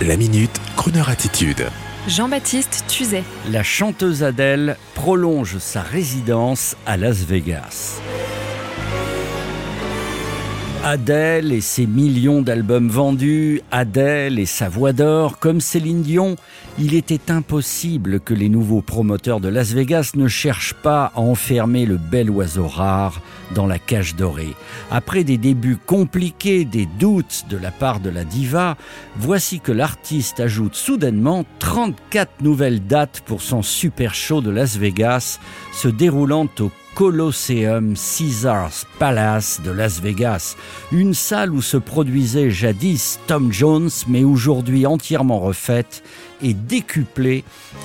La minute, Kroneur attitude. Jean-Baptiste Tuzet. La chanteuse Adèle prolonge sa résidence à Las Vegas. Adèle et ses millions d'albums vendus, Adèle et sa voix d'or, comme Céline Dion, il était impossible que les nouveaux promoteurs de Las Vegas ne cherchent pas à enfermer le bel oiseau rare dans la cage dorée. Après des débuts compliqués, des doutes de la part de la diva, voici que l'artiste ajoute soudainement 34 nouvelles dates pour son super show de Las Vegas, se déroulant au Colosseum Caesars Palace de Las Vegas, une salle où se produisait jadis Tom Jones, mais aujourd'hui entièrement refaite et décuplée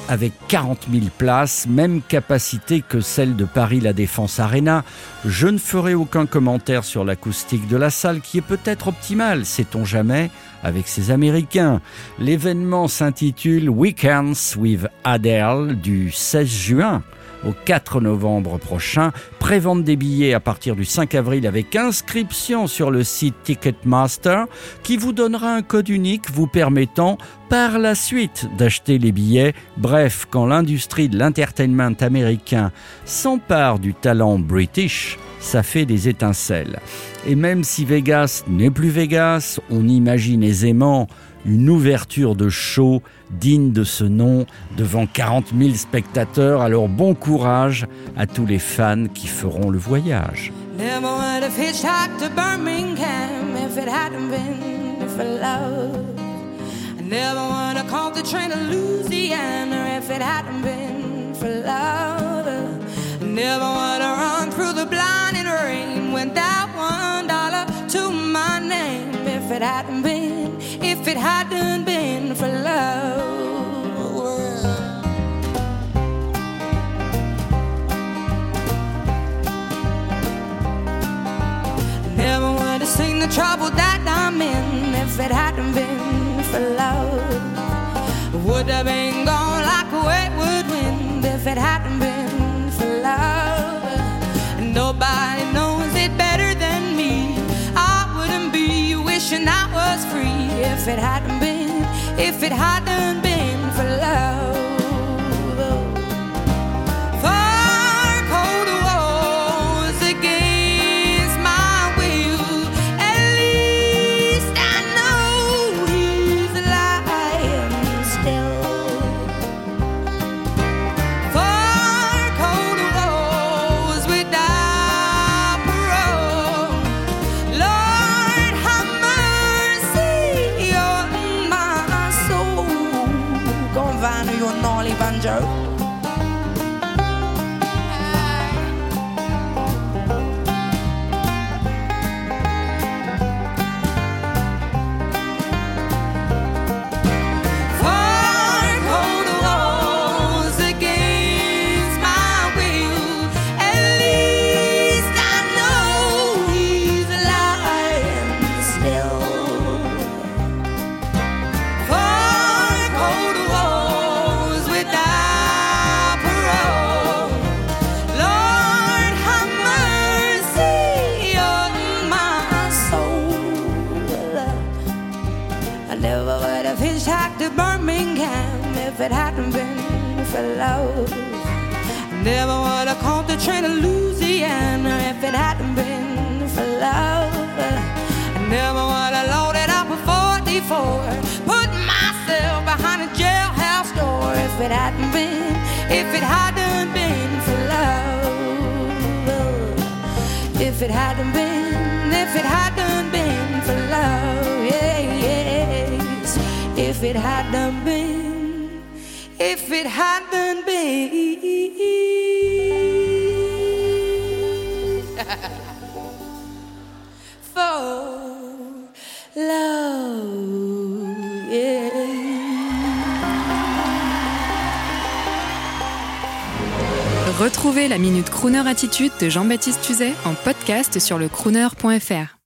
avec 40 000 places, même capacité que celle de Paris La Défense Arena. Je ne ferai aucun commentaire sur l'acoustique de la salle qui est peut-être optimale, sait-on jamais, avec ses Américains. L'événement s'intitule Weekends with Adele du 16 juin au 4 novembre prochain. Prévente des billets à partir du 5 avril avec inscription sur le site Ticketmaster qui vous donnera un code unique vous permettant par la suite d'acheter les billets. Bref, quand l'industrie de l'entertainment américain s'empare du talent british, ça fait des étincelles. Et même si Vegas n'est plus Vegas, on imagine aisément une ouverture de show digne de ce nom devant 40 000 spectateurs. Alors bon courage à tous les fans qui feront le voyage. Never run through the blinding hadn't been, if it hadn't been for love. Never would have seen the trouble that I'm in if it hadn't been for love. Would have been gone if it hadn't been, if it hadn't been for love. Banjo. For love. Never would have caught the train to Louisiana if it hadn't been for love. I never would have loaded up a 44, put myself behind a jailhouse door if it hadn't been, if it hadn't been for love. If it hadn't been, if it hadn't been for love, yeah, yes. If it hadn't been, if it hadn't been for love. Retrouvez la Minute Crooner Attitude de Jean-Baptiste Tuzet en podcast sur le crooner.fr.